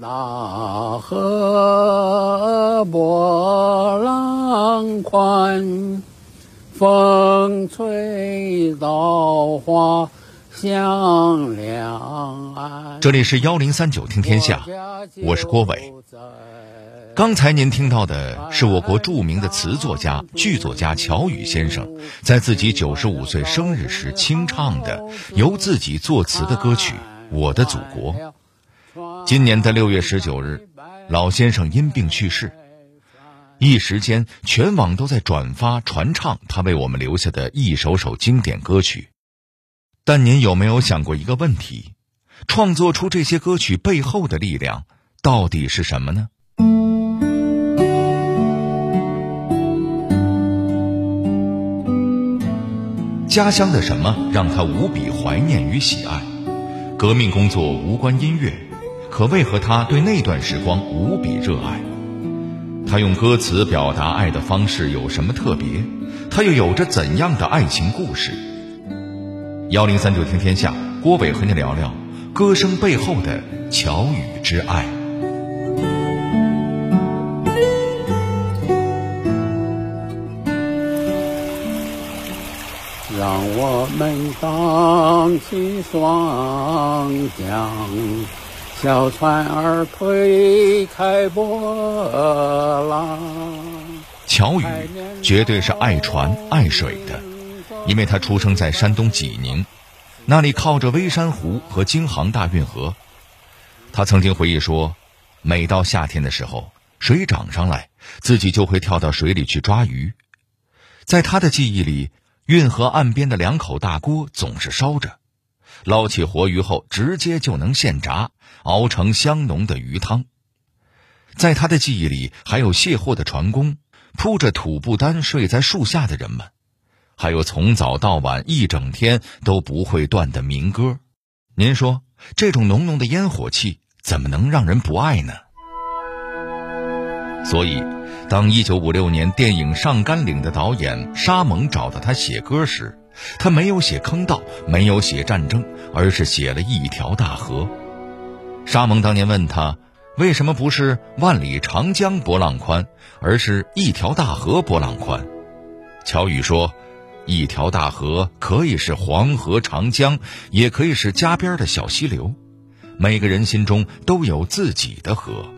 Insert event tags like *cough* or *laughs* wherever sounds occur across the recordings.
大河波浪宽，风吹稻花香两岸。这里是幺零三九听天下，我是郭伟。刚才您听到的是我国著名的词作家、剧作家乔羽先生在自己九十五岁生日时清唱的由自己作词的歌曲《我的祖国》。今年的六月十九日，老先生因病去世，一时间全网都在转发传唱他为我们留下的一首首经典歌曲。但您有没有想过一个问题：创作出这些歌曲背后的力量到底是什么呢？家乡的什么让他无比怀念与喜爱？革命工作无关音乐，可为何他对那段时光无比热爱？他用歌词表达爱的方式有什么特别？他又有着怎样的爱情故事？幺零三九听天下，郭伟和你聊聊歌声背后的乔羽之爱。让我们荡起双桨，小船儿推开波浪。乔羽绝对是爱船爱水的，因为他出生在山东济宁，那里靠着微山湖和京杭大运河。他曾经回忆说，每到夏天的时候，水涨上来，自己就会跳到水里去抓鱼。在他的记忆里，运河岸边的两口大锅总是烧着，捞起活鱼后直接就能现炸，熬成香浓的鱼汤。在他的记忆里，还有卸货的船工，铺着土布单睡在树下的人们，还有从早到晚一整天都不会断的民歌。您说，这种浓浓的烟火气，怎么能让人不爱呢？所以，当1956年电影《上甘岭》的导演沙蒙找到他写歌时，他没有写坑道，没有写战争，而是写了一条大河。沙蒙当年问他，为什么不是万里长江波浪宽，而是一条大河波浪宽？乔羽说，一条大河可以是黄河、长江，也可以是家边的小溪流，每个人心中都有自己的河。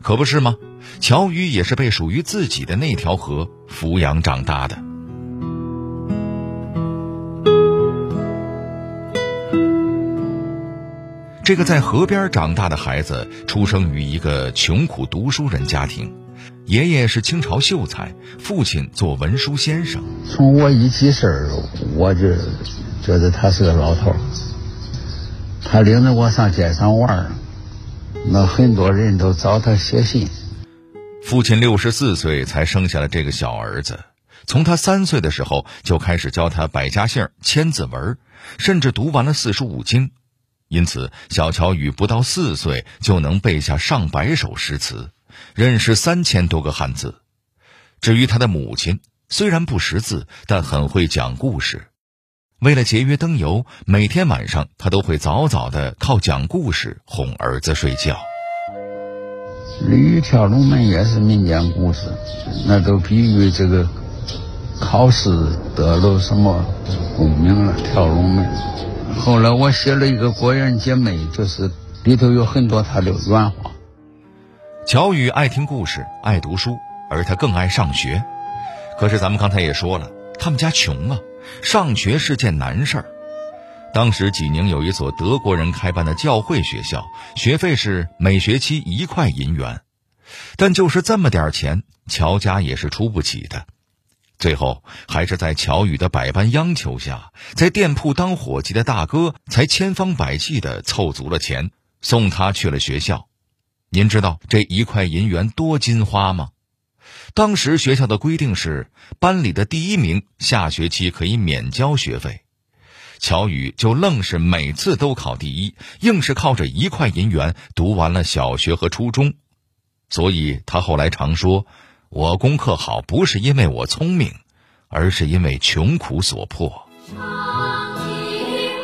可不是吗？乔羽也是被属于自己的那条河抚养长大的。这个在河边长大的孩子，出生于一个穷苦读书人家庭，爷爷是清朝秀才，父亲做文书先生。从我一记事儿，我就觉得他是个老头儿。他领着我上街上玩儿，那很多人都找他写信。父亲六十四岁才生下了这个小儿子，从他三岁的时候就开始教他百家姓、千字文，甚至读完了四书五经。因此，小乔羽不到四岁就能背下上百首诗词，认识三千多个汉字。至于他的母亲，虽然不识字，但很会讲故事。为了节约灯油，每天晚上他都会早早的靠讲故事哄儿子睡觉。鲤鱼跳龙门也是民间故事，那都比喻这个考试得了什么功名了，跳龙门。后来我写了一个《国人姐妹》，就是里头有很多他的原话。乔羽爱听故事，爱读书，而他更爱上学。可是咱们刚才也说了，他们家穷啊，上学是件难事儿。当时济宁有一所德国人开办的教会学校，学费是每学期一块银元，但就是这么点钱，乔家也是出不起的。最后，还是在乔羽的百般央求下，在店铺当伙计的大哥才千方百计的凑足了钱，送他去了学校。您知道这一块银元多金花吗？当时学校的规定是，班里的第一名下学期可以免交学费。乔羽就愣是每次都考第一，硬是靠着一块银元读完了小学和初中。所以他后来常说。我功课好不是因为我聪明而是因为穷苦所迫。长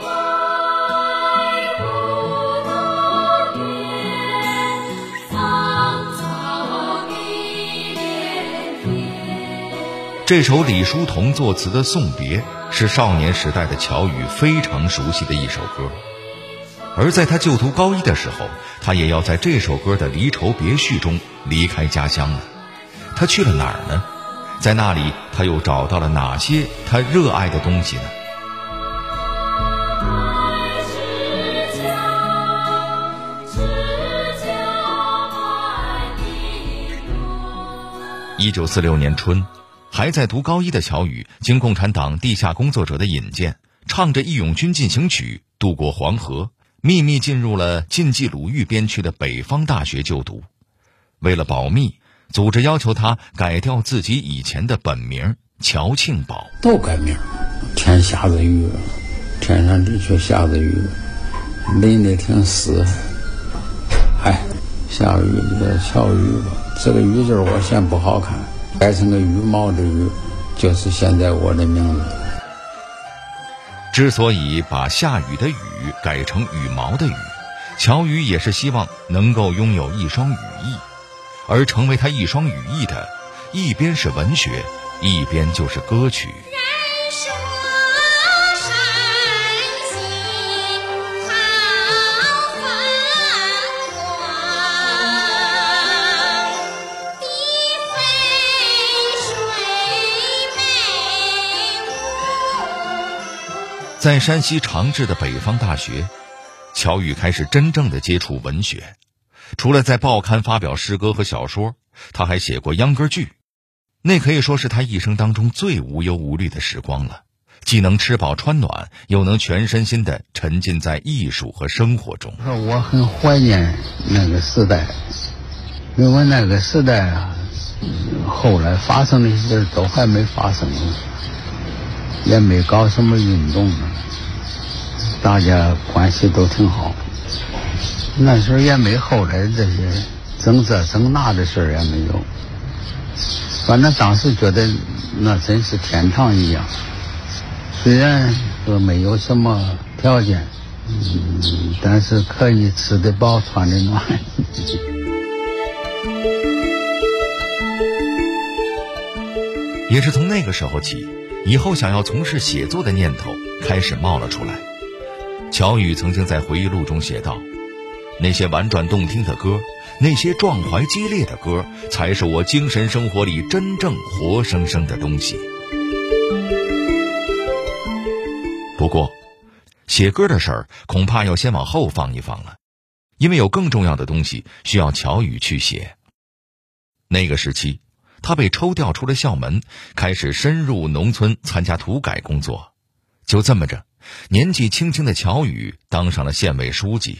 外古道边芳草碧连天这首李叔同作词的送别是少年时代的乔羽非常熟悉的一首歌。而在他就读高一的时候他也要在这首歌的离愁别绪中离开家乡了他去了哪儿呢？在那里，他又找到了哪些他热爱的东西呢？一九四六年春，还在读高一的乔羽，经共产党地下工作者的引荐，唱着《义勇军进行曲》渡过黄河，秘密进入了晋冀鲁豫边区的北方大学就读。为了保密，组织要求他改掉自己以前的本名乔庆宝。都改名，天下着雨，天上的确下着雨，淋得挺湿。哎，下雨就叫乔雨吧。这个雨字我嫌不好看，改成个羽毛的羽，就是现在我的名字。之所以把下雨的雨改成羽毛的羽，乔羽也是希望能够拥有一双羽翼，而成为他一双羽翼的，一边是文学，一边就是歌曲。在山西长治的北方大学，乔羽开始真正的接触文学。除了在报刊发表诗歌和小说，他还写过秧歌剧，那可以说是他一生当中最无忧无虑的时光了。既能吃饱穿暖，又能全身心的沉浸在艺术和生活中。我很怀念那个时代，因为那个时代啊，后来发生的事都还没发生，也没搞什么运动。大家关系都挺好，那时候也没后来这些争这争那的事儿也没有。反正当时觉得那真是天堂一样，虽然说没有什么条件，嗯，但是可以吃得饱穿得暖。也是从那个时候起，以后想要从事写作的念头开始冒了出来。乔羽曾经在回忆录中写道：“那些婉转动听的歌，那些壮怀激烈的歌，才是我精神生活里真正活生生的东西。”不过，写歌的事儿恐怕要先往后放一放了，因为有更重要的东西需要乔羽去写。那个时期，他被抽调出了校门，开始深入农村参加土改工作。就这么着。年纪轻轻的乔羽当上了县委书记，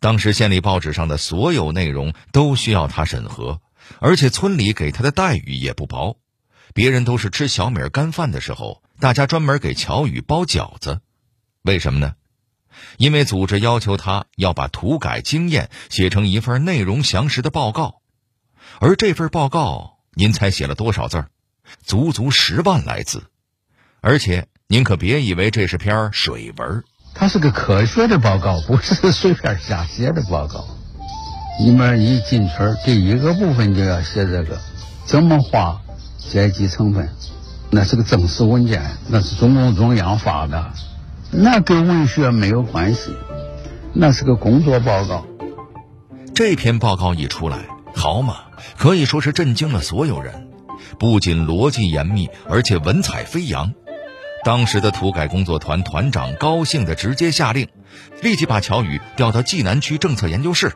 当时县里报纸上的所有内容都需要他审核，而且村里给他的待遇也不薄。别人都是吃小米干饭的时候，大家专门给乔羽包饺子。为什么呢？因为组织要求他要把土改经验写成一份内容详实的报告，而这份报告，您猜写了多少字儿？足足十万来字，而且。您可别以为这是篇水文，它是个科学的报告，不是随便瞎写的报告。里面一进村，第一个部分就要写这个怎么画阶级成分，那是个正式文件，那是中共中央发的，那跟文学没有关系，那是个工作报告。这篇报告一出来，好嘛，可以说是震惊了所有人，不仅逻辑严密，而且文采飞扬。当时的土改工作团团长高兴的直接下令，立即把乔宇调到济南区政策研究室。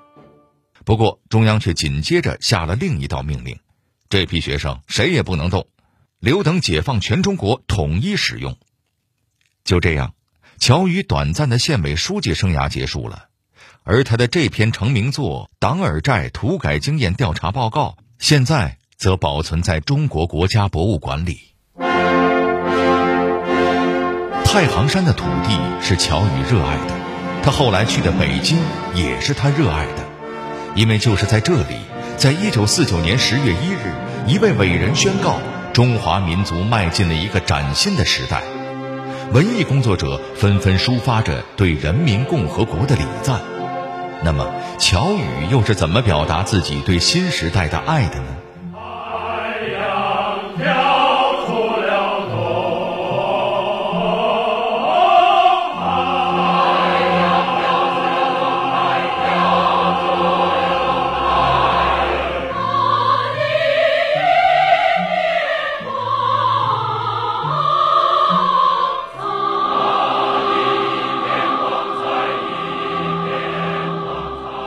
不过，中央却紧接着下了另一道命令：这批学生谁也不能动，留等解放全中国统一使用。就这样，乔宇短暂的县委书记生涯结束了，而他的这篇成名作《党尔寨土改经验调查报告》现在则保存在中国国家博物馆里。太行山的土地是乔羽热爱的，他后来去的北京也是他热爱的，因为就是在这里，在一九四九年十月一日，一位伟人宣告中华民族迈进了一个崭新的时代，文艺工作者纷纷抒发着对人民共和国的礼赞。那么，乔羽又是怎么表达自己对新时代的爱的呢？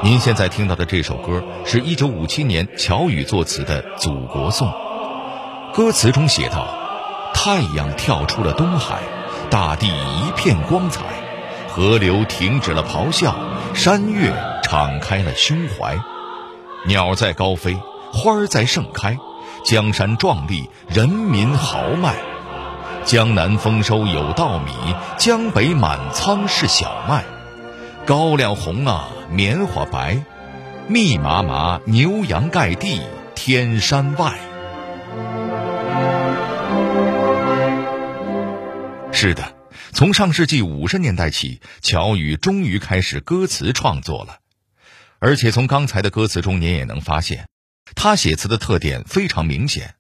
您现在听到的这首歌是一九五七年乔羽作词的《祖国颂》，歌词中写道：“太阳跳出了东海，大地一片光彩，河流停止了咆哮，山岳敞开了胸怀，鸟在高飞，花儿在盛开，江山壮丽，人民豪迈。”江南丰收有稻米，江北满仓是小麦。高粱红啊，棉花白，密麻麻牛羊盖地，天山外。是的，从上世纪五十年代起，乔羽终于开始歌词创作了，而且从刚才的歌词中，您也能发现，他写词的特点非常明显。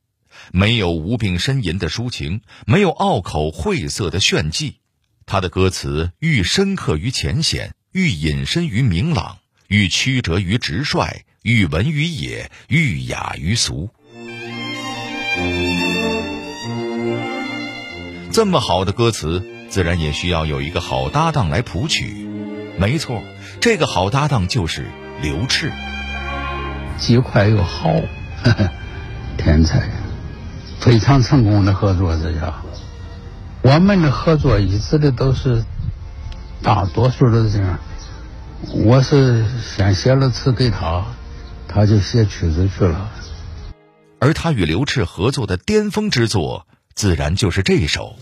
没有无病呻吟的抒情，没有拗口晦涩的炫技，他的歌词愈深刻于浅显，欲隐身于明朗，欲曲折于直率，欲文于野，欲雅于俗。这么好的歌词，自然也需要有一个好搭档来谱曲。没错，这个好搭档就是刘炽，既快又好，天才。非常成功的合作，这叫我们的合作一直的都是大多数都是这样。我是先写了词给他，他就写曲子去了。而他与刘炽合作的巅峰之作，自然就是这首。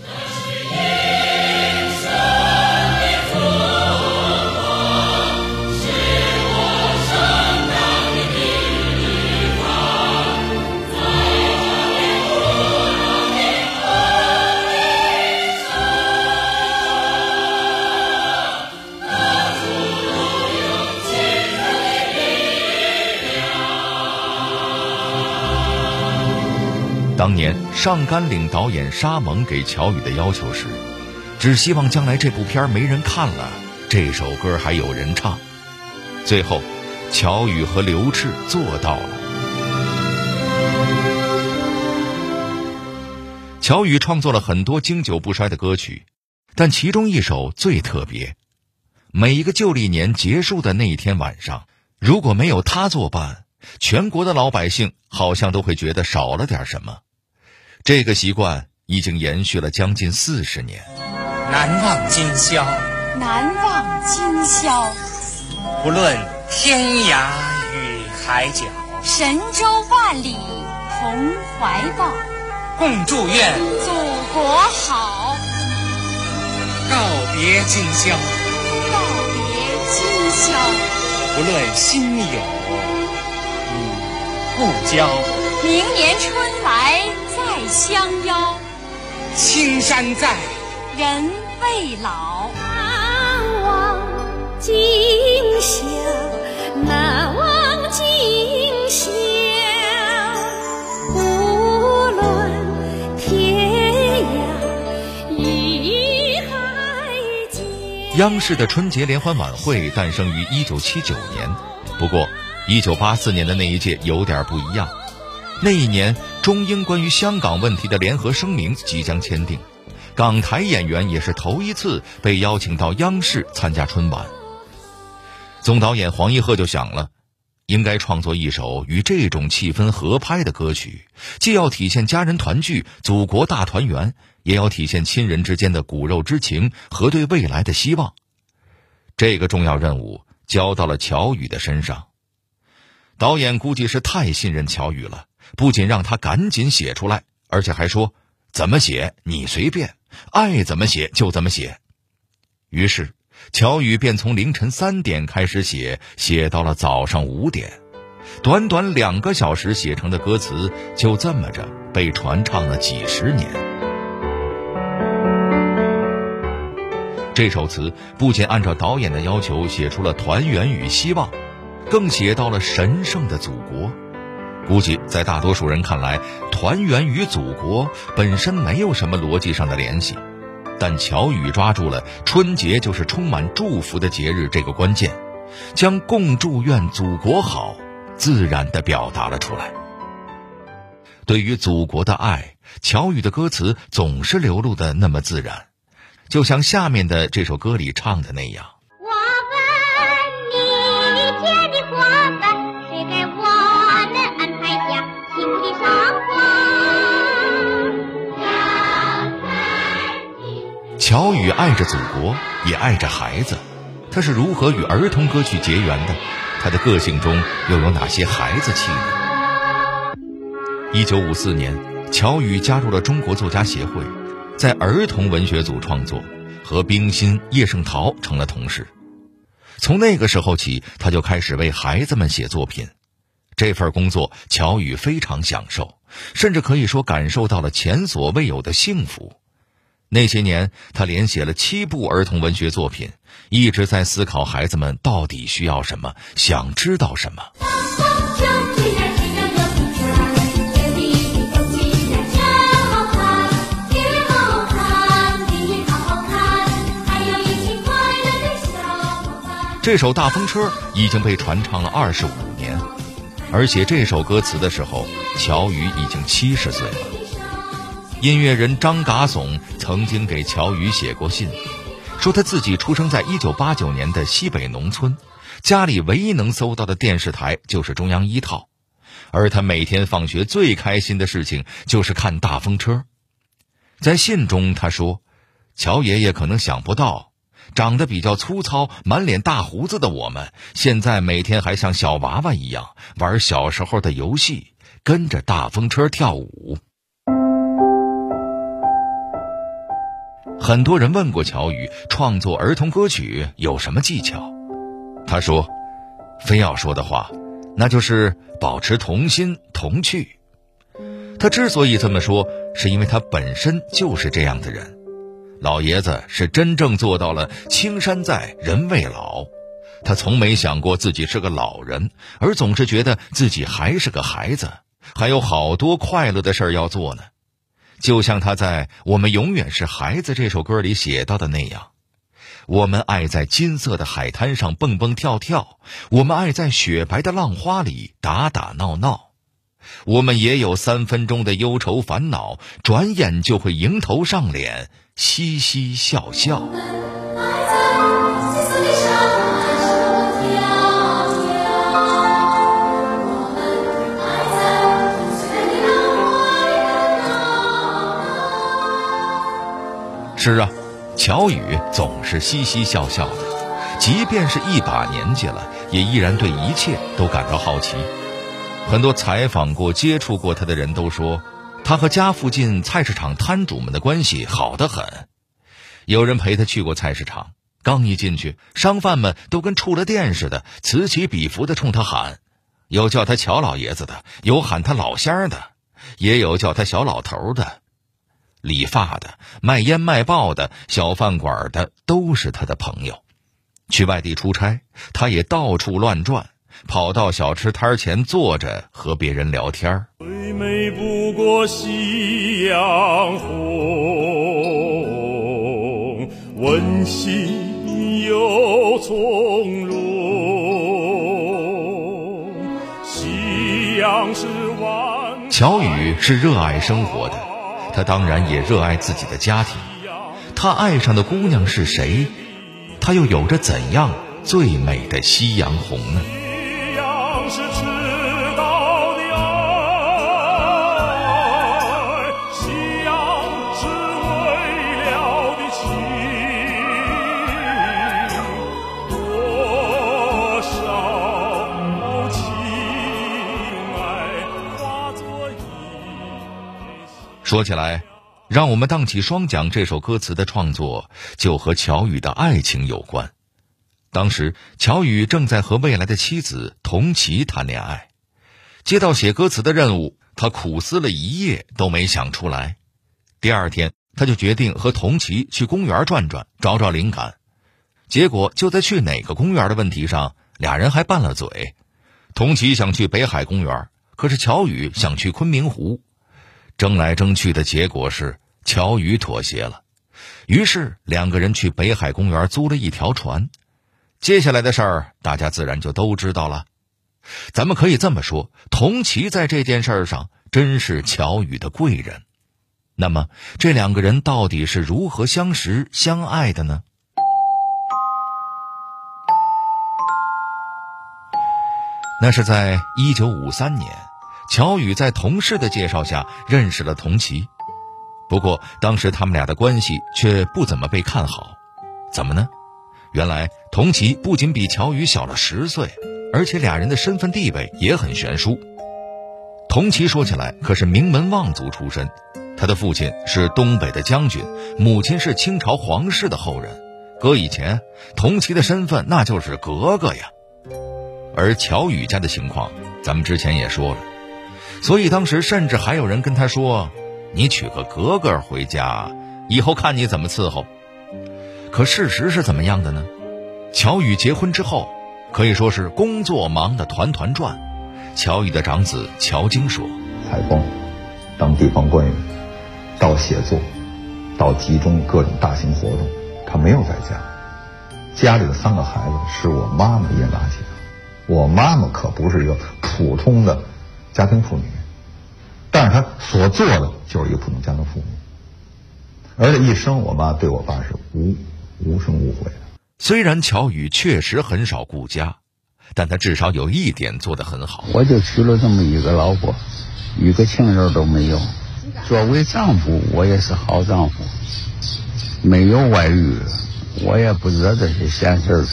上甘岭导演沙蒙给乔羽的要求是，只希望将来这部片没人看了，这首歌还有人唱。最后，乔羽和刘炽做到了。乔羽创作了很多经久不衰的歌曲，但其中一首最特别。每一个旧历年结束的那一天晚上，如果没有他作伴，全国的老百姓好像都会觉得少了点什么。这个习惯已经延续了将近四十年。难忘今宵，难忘今宵。不论天涯与海角，神州万里同怀抱。共祝愿祖国好。告别今宵，告别今宵。不论亲友与故交，明年春来。再相邀，青山在，人未老。难忘今宵，难忘今宵。无论天涯与海角。央视的春节联欢晚会诞生于一九七九年，不过一九八四年的那一届有点不一样。那一年，中英关于香港问题的联合声明即将签订，港台演员也是头一次被邀请到央视参加春晚。总导演黄一鹤就想了，应该创作一首与这种气氛合拍的歌曲，既要体现家人团聚、祖国大团圆，也要体现亲人之间的骨肉之情和对未来的希望。这个重要任务交到了乔宇的身上。导演估计是太信任乔宇了。不仅让他赶紧写出来，而且还说：“怎么写你随便，爱怎么写就怎么写。”于是，乔羽便从凌晨三点开始写，写到了早上五点，短短两个小时写成的歌词，就这么着被传唱了几十年。这首词不仅按照导演的要求写出了团圆与希望，更写到了神圣的祖国。估计在大多数人看来，团圆与祖国本身没有什么逻辑上的联系，但乔羽抓住了春节就是充满祝福的节日这个关键，将“共祝愿祖国好”自然地表达了出来。对于祖国的爱，乔羽的歌词总是流露的那么自然，就像下面的这首歌里唱的那样。乔羽爱着祖国，也爱着孩子。他是如何与儿童歌曲结缘的？他的个性中又有哪些孩子气呢？一九五四年，乔羽加入了中国作家协会，在儿童文学组创作，和冰心、叶圣陶成了同事。从那个时候起，他就开始为孩子们写作品。这份工作，乔羽非常享受，甚至可以说感受到了前所未有的幸福。那些年，他连写了七部儿童文学作品，一直在思考孩子们到底需要什么，想知道什么。这首《大风车》已经被传唱了二十五年，而写这首歌词的时候，乔羽已经七十岁了。音乐人张嘎怂曾经给乔羽写过信，说他自己出生在一九八九年的西北农村，家里唯一能搜到的电视台就是中央一套，而他每天放学最开心的事情就是看《大风车》。在信中他说：“乔爷爷可能想不到。”长得比较粗糙、满脸大胡子的我们，现在每天还像小娃娃一样玩小时候的游戏，跟着大风车跳舞。很多人问过乔羽创作儿童歌曲有什么技巧，他说：“非要说的话，那就是保持童心童趣。”他之所以这么说，是因为他本身就是这样的人。老爷子是真正做到了青山在，人未老。他从没想过自己是个老人，而总是觉得自己还是个孩子，还有好多快乐的事儿要做呢。就像他在《我们永远是孩子》这首歌里写到的那样：“我们爱在金色的海滩上蹦蹦跳跳，我们爱在雪白的浪花里打打闹闹。我们也有三分钟的忧愁烦恼，转眼就会迎头上脸。”嘻嘻笑笑。是啊，乔羽总是嘻嘻笑笑的，即便是一把年纪了，也依然对一切都感到好奇。很多采访过、接触过他的人都说。他和家附近菜市场摊主们的关系好得很，有人陪他去过菜市场，刚一进去，商贩们都跟触了电似的，此起彼伏的冲他喊，有叫他乔老爷子的，有喊他老乡的，也有叫他小老头的，理发的、卖烟卖报的、小饭馆的，都是他的朋友。去外地出差，他也到处乱转。跑到小吃摊前坐着，和别人聊天儿。最美不过夕阳红，温馨又从容。夕阳是万。乔羽是热爱生活的，他当然也热爱自己的家庭。他爱上的姑娘是谁？他又有着怎样最美的夕阳红呢？夕阳是春说起来，让我们荡起双桨。这首歌词的创作就和乔羽的爱情有关。当时，乔羽正在和未来的妻子童琪谈恋爱，接到写歌词的任务，他苦思了一夜都没想出来。第二天，他就决定和童琪去公园转转，找找灵感。结果就在去哪个公园的问题上，俩人还拌了嘴。童琪想去北海公园，可是乔羽想去昆明湖。争来争去的结果是乔羽妥协了，于是两个人去北海公园租了一条船。接下来的事儿，大家自然就都知道了。咱们可以这么说，童琪在这件事上真是乔羽的贵人。那么，这两个人到底是如何相识相爱的呢？那是在一九五三年，乔羽在同事的介绍下认识了童琪。不过当时他们俩的关系却不怎么被看好，怎么呢？原来童琦不仅比乔宇小了十岁，而且俩人的身份地位也很悬殊。童琦说起来可是名门望族出身，他的父亲是东北的将军，母亲是清朝皇室的后人。搁以前，童琦的身份那就是格格呀。而乔宇家的情况，咱们之前也说了，所以当时甚至还有人跟他说：“你娶个格格回家，以后看你怎么伺候。”可事实是怎么样的呢？乔宇结婚之后，可以说是工作忙得团团转。乔宇的长子乔京说：“采光，当地方官员，到写作，到集中各种大型活动，他没有在家。家里的三个孩子是我妈妈硬拉起的。我妈妈可不是一个普通的家庭妇女，但是他所做的就是一个普通家庭妇女。而且一生，我妈对我爸是无无生无悔的。虽然乔宇确实很少顾家，但他至少有一点做得很好。我就娶了这么一个老婆，一个情人都没有。作为丈夫，我也是好丈夫，没有外遇，我也不惹这些闲事儿。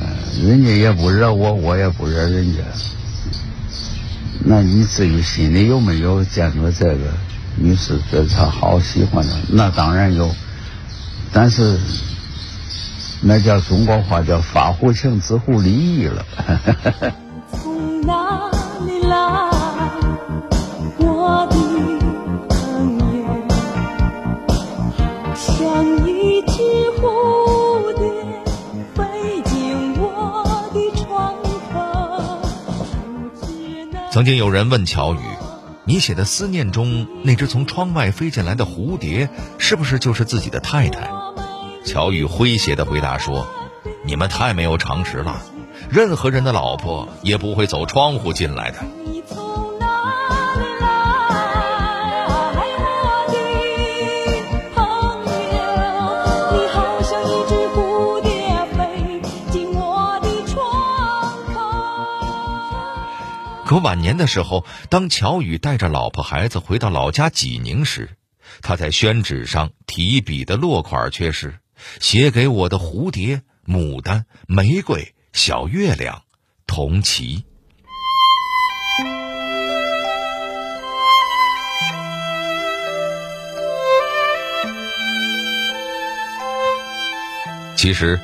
嗯，人家也不惹我，我也不惹人家。那你至于心里有没有见过这个女士，对她好喜欢的？那当然有，但是 *laughs* 那叫中国话叫发乎情，止乎礼仪了。*laughs* 从哪里来，曾经有人问乔宇：“你写的思念中那只从窗外飞进来的蝴蝶，是不是就是自己的太太？”乔宇诙谐的回答说：“你们太没有常识了，任何人的老婆也不会走窗户进来的。可晚年的时候，当乔宇带着老婆孩子回到老家济宁时，他在宣纸上提笔的落款却是“写给我的蝴蝶、牡丹、玫瑰、小月亮、童琦”。其实，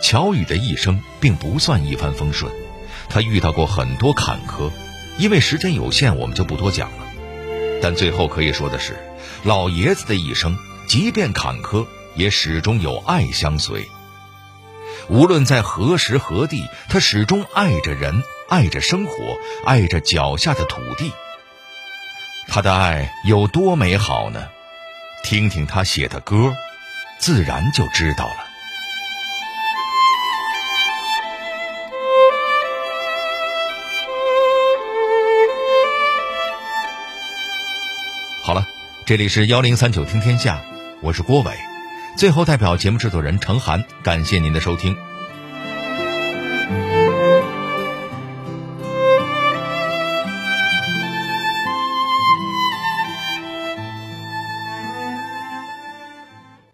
乔宇的一生并不算一帆风顺，他遇到过很多坎坷。因为时间有限，我们就不多讲了。但最后可以说的是，老爷子的一生，即便坎坷，也始终有爱相随。无论在何时何地，他始终爱着人，爱着生活，爱着脚下的土地。他的爱有多美好呢？听听他写的歌，自然就知道了。这里是幺零三九听天下，我是郭伟。最后，代表节目制作人程涵，感谢您的收听。